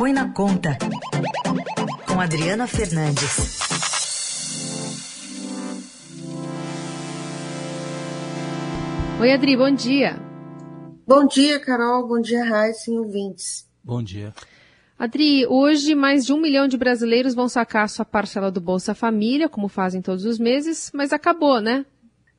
Põe na Conta, com Adriana Fernandes. Oi, Adri, bom dia. Bom dia, Carol. Bom dia, Raíssa e ouvintes. Bom dia. Adri, hoje mais de um milhão de brasileiros vão sacar sua parcela do Bolsa Família, como fazem todos os meses, mas acabou, né?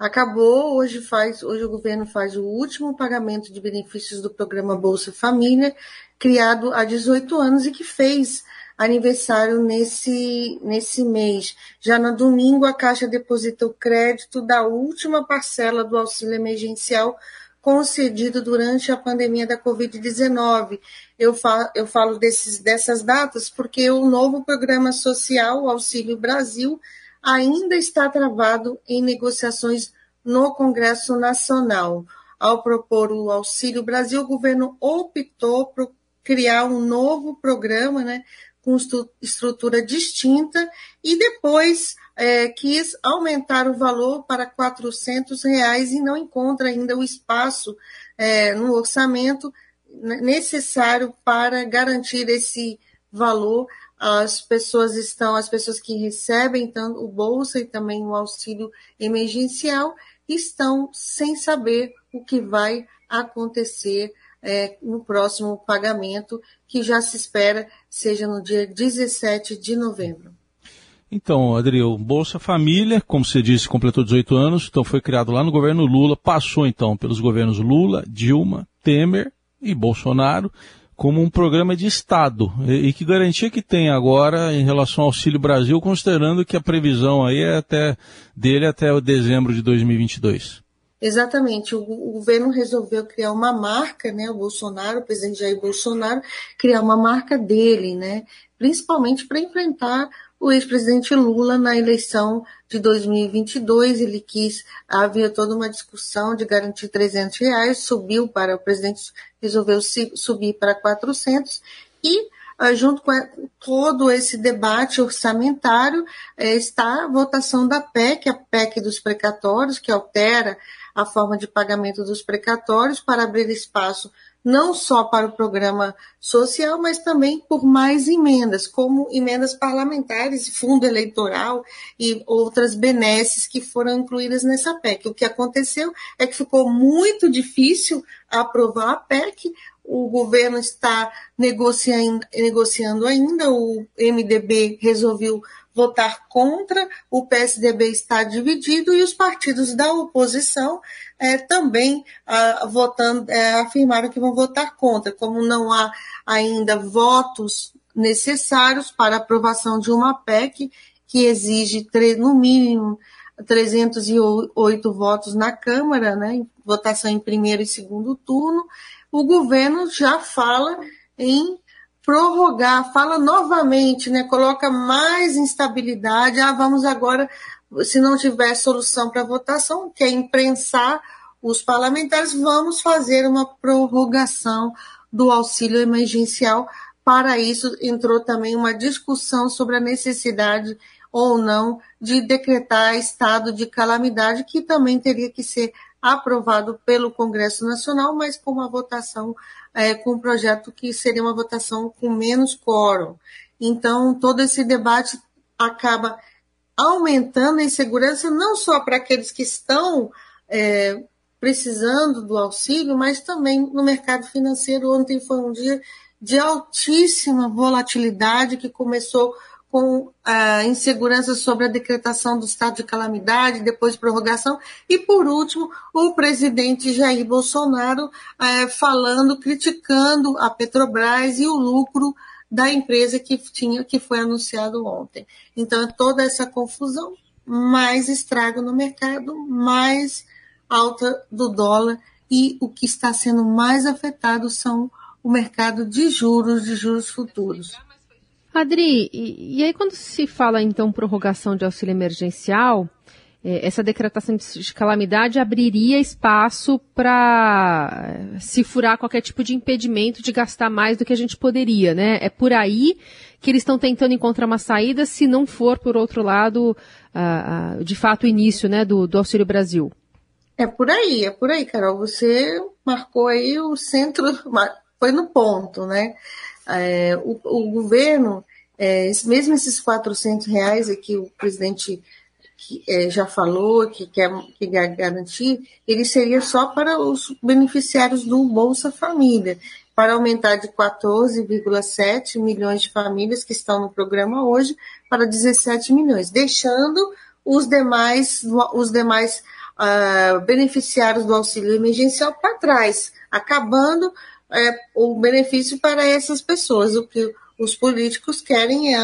Acabou, hoje faz, hoje o governo faz o último pagamento de benefícios do programa Bolsa Família, criado há 18 anos e que fez aniversário nesse, nesse mês. Já no domingo, a Caixa depositou crédito da última parcela do auxílio emergencial concedido durante a pandemia da Covid-19. Eu, fa eu falo desses, dessas datas porque o novo programa social, o Auxílio Brasil, ainda está travado em negociações no Congresso Nacional. Ao propor o Auxílio Brasil, o governo optou por criar um novo programa, né, com estrutura distinta e depois é, quis aumentar o valor para 400 reais e não encontra ainda o espaço é, no orçamento necessário para garantir esse valor. As pessoas estão, as pessoas que recebem tanto o bolsa e também o auxílio emergencial estão sem saber o que vai acontecer é, no próximo pagamento, que já se espera seja no dia 17 de novembro. Então, Adriel, Bolsa Família, como você disse, completou 18 anos, então foi criado lá no governo Lula, passou então pelos governos Lula, Dilma, Temer e Bolsonaro como um programa de Estado. E, e que garantia que tem agora em relação ao Auxílio Brasil, considerando que a previsão aí é até dele até dezembro de 2022? Exatamente, o, o, governo resolveu criar uma marca, né? O Bolsonaro, o presidente Jair Bolsonaro, criar uma marca dele, né? Principalmente para enfrentar o ex-presidente Lula na eleição de 2022. Ele quis, havia toda uma discussão de garantir 300 reais, subiu para, o presidente resolveu subir para 400 e ah, junto com todo esse debate orçamentário, eh, está a votação da PEC, a PEC dos precatórios, que altera a forma de pagamento dos precatórios para abrir espaço não só para o programa social, mas também por mais emendas, como emendas parlamentares, fundo eleitoral e outras benesses que foram incluídas nessa PEC. O que aconteceu é que ficou muito difícil aprovar a PEC, o governo está negociando, negociando ainda, o MDB resolveu votar contra, o PSDB está dividido e os partidos da oposição é, também ah, votando, é, afirmaram que vão votar contra. Como não há ainda votos necessários para aprovação de uma PEC que exige no mínimo 308 votos na Câmara, né, votação em primeiro e segundo turno, o governo já fala em prorrogar, fala novamente, né, coloca mais instabilidade. Ah, vamos agora se não tiver solução para votação, que é imprensar os parlamentares, vamos fazer uma prorrogação do auxílio emergencial. Para isso, entrou também uma discussão sobre a necessidade ou não de decretar estado de calamidade, que também teria que ser aprovado pelo Congresso Nacional, mas com uma votação, é, com um projeto que seria uma votação com menos quórum. Então, todo esse debate acaba aumentando a insegurança não só para aqueles que estão é, precisando do auxílio, mas também no mercado financeiro. Ontem foi um dia de altíssima volatilidade que começou com a insegurança sobre a decretação do estado de calamidade, depois prorrogação, e por último, o presidente Jair Bolsonaro é, falando, criticando a Petrobras e o lucro da empresa que tinha que foi anunciado ontem. Então, toda essa confusão, mais estrago no mercado, mais alta do dólar e o que está sendo mais afetado são o mercado de juros, de juros futuros. Adri, e, e aí quando se fala então prorrogação de auxílio emergencial, é, essa decretação de calamidade abriria espaço para é, se furar qualquer tipo de impedimento de gastar mais do que a gente poderia, né? É por aí que eles estão tentando encontrar uma saída, se não for, por outro lado, uh, de fato, o início né, do, do Auxílio Brasil. É por aí, é por aí, Carol. Você marcou aí o centro, foi no ponto, né? É, o, o, governo, é, mesmo esses 400 reais que o presidente que, é, já falou que quer, que garantir, ele seria só para os beneficiários do Bolsa Família, para aumentar de 14,7 milhões de famílias que estão no programa hoje para 17 milhões, deixando os demais, os demais uh, beneficiários do auxílio emergencial para trás, acabando é, o benefício para essas pessoas. O que os políticos querem é,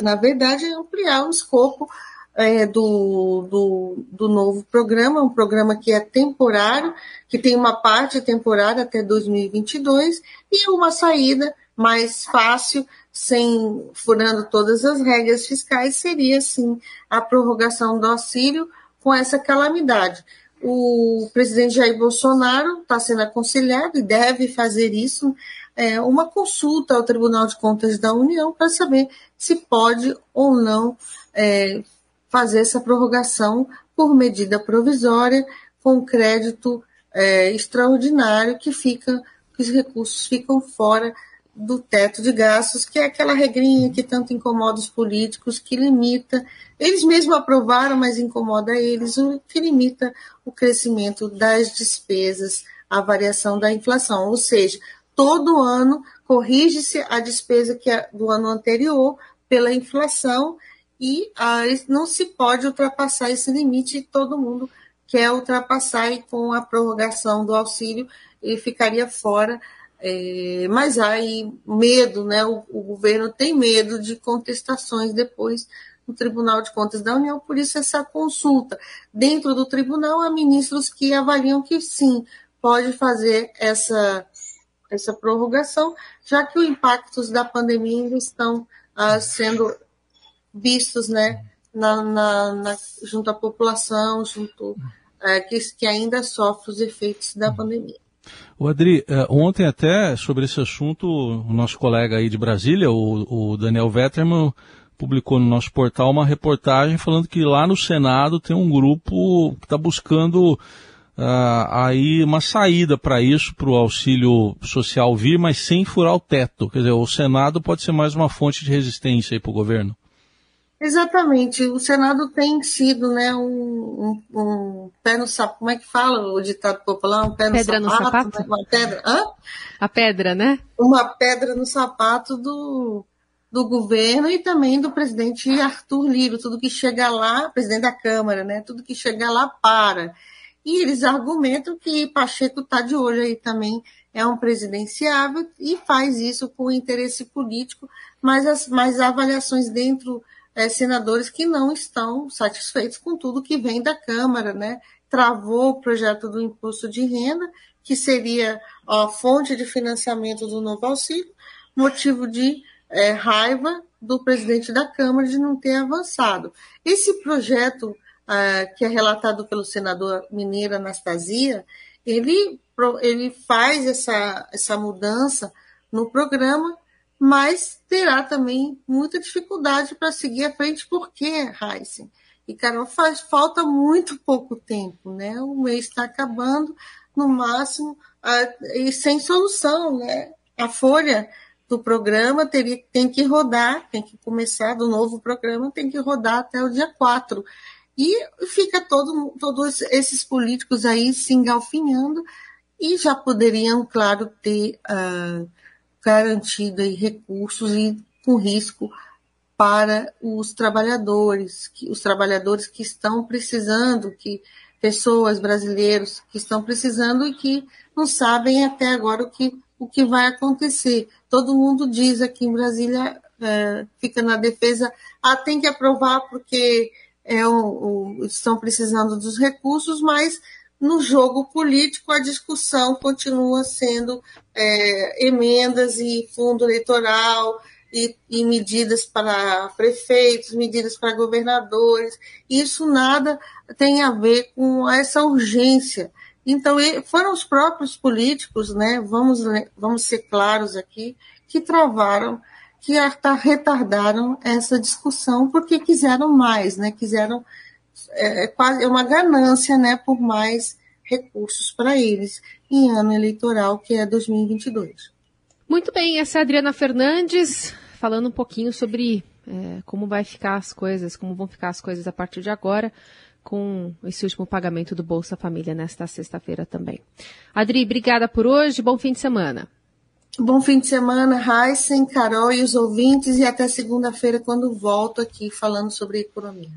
na verdade, ampliar o escopo é, do, do, do, novo programa, um programa que é temporário, que tem uma parte temporária até 2022 e uma saída mais fácil, sem furando todas as regras fiscais, seria sim a prorrogação do auxílio com essa calamidade. O presidente Jair Bolsonaro está sendo aconselhado e deve fazer isso, é, uma consulta ao Tribunal de Contas da União para saber se pode ou não é, fazer essa prorrogação por medida provisória com crédito é, extraordinário que fica, que os recursos ficam fora do teto de gastos, que é aquela regrinha que tanto incomoda os políticos, que limita, eles mesmos aprovaram, mas incomoda eles, o que limita o crescimento das despesas, a variação da inflação. Ou seja, todo ano corrige-se a despesa que é do ano anterior pela inflação e ah, não se pode ultrapassar esse limite, todo mundo quer ultrapassar e com a prorrogação do auxílio ele ficaria fora é, mas há aí medo, né? O, o, governo tem medo de contestações depois no Tribunal de Contas da União, por isso essa consulta. Dentro do tribunal há ministros que avaliam que sim, pode fazer essa, essa prorrogação, já que os impactos da pandemia ainda estão ah, sendo vistos né, na, na, na, junto à população, junto é, que, que ainda sofre os efeitos da pandemia. O Adri, eh, ontem até sobre esse assunto, o nosso colega aí de Brasília, o, o Daniel Vetterman, publicou no nosso portal uma reportagem falando que lá no Senado tem um grupo que está buscando uh, aí uma saída para isso, para o auxílio social vir, mas sem furar o teto. Quer dizer, o Senado pode ser mais uma fonte de resistência aí para o governo. Exatamente. O Senado tem sido né, um, um, um, pé no sapato. Como é que fala o ditado popular? Um pé no pedra sapato? No sapato? Né? Uma pedra. Hã? A pedra, né? Uma pedra no sapato do, do governo e também do presidente Arthur Liro. Tudo que chega lá, presidente da Câmara, né? Tudo que chega lá para. E eles argumentam que Pacheco está de olho aí também, é um presidenciável e faz isso com interesse político, mas as, mas avaliações dentro é, senadores que não estão satisfeitos com tudo que vem da Câmara, né? Travou o projeto do imposto de renda, que seria a fonte de financiamento do novo auxílio, motivo de é, raiva do presidente da Câmara de não ter avançado. Esse projeto, é, que é relatado pelo senador Mineiro Anastasia, ele, ele faz essa, essa mudança no programa mas terá também muita dificuldade para seguir à frente, porque, Heisen e Carol, faz falta muito pouco tempo, né? O mês está acabando, no máximo, e sem solução, né? A folha do programa teria, tem que rodar, tem que começar do novo programa, tem que rodar até o dia 4. E fica todo, todos esses políticos aí se engalfinhando e já poderiam, claro, ter uh, garantido aí recursos e com risco para os trabalhadores, que, os trabalhadores que estão precisando, que pessoas brasileiros que estão precisando e que não sabem até agora o que, o que vai acontecer. Todo mundo diz aqui em Brasília, é, fica na defesa, ah, tem que aprovar porque é o, o, estão precisando dos recursos, mas no jogo político, a discussão continua sendo é, emendas e fundo eleitoral e, e, medidas para prefeitos, medidas para governadores. Isso nada tem a ver com essa urgência. Então, foram os próprios políticos, né, vamos, vamos ser claros aqui, que travaram, que retardaram essa discussão porque quiseram mais, né, quiseram é quase é uma ganância, né, por mais recursos para eles em ano eleitoral que é 2022. Muito bem, essa é a Adriana Fernandes falando um pouquinho sobre é, como vai ficar as coisas, como vão ficar as coisas a partir de agora com esse último pagamento do Bolsa Família nesta sexta-feira também. Adri, obrigada por hoje, bom fim de semana. Bom fim de semana, Heisen, Carol e os ouvintes, e até segunda-feira, quando volto aqui falando sobre economia.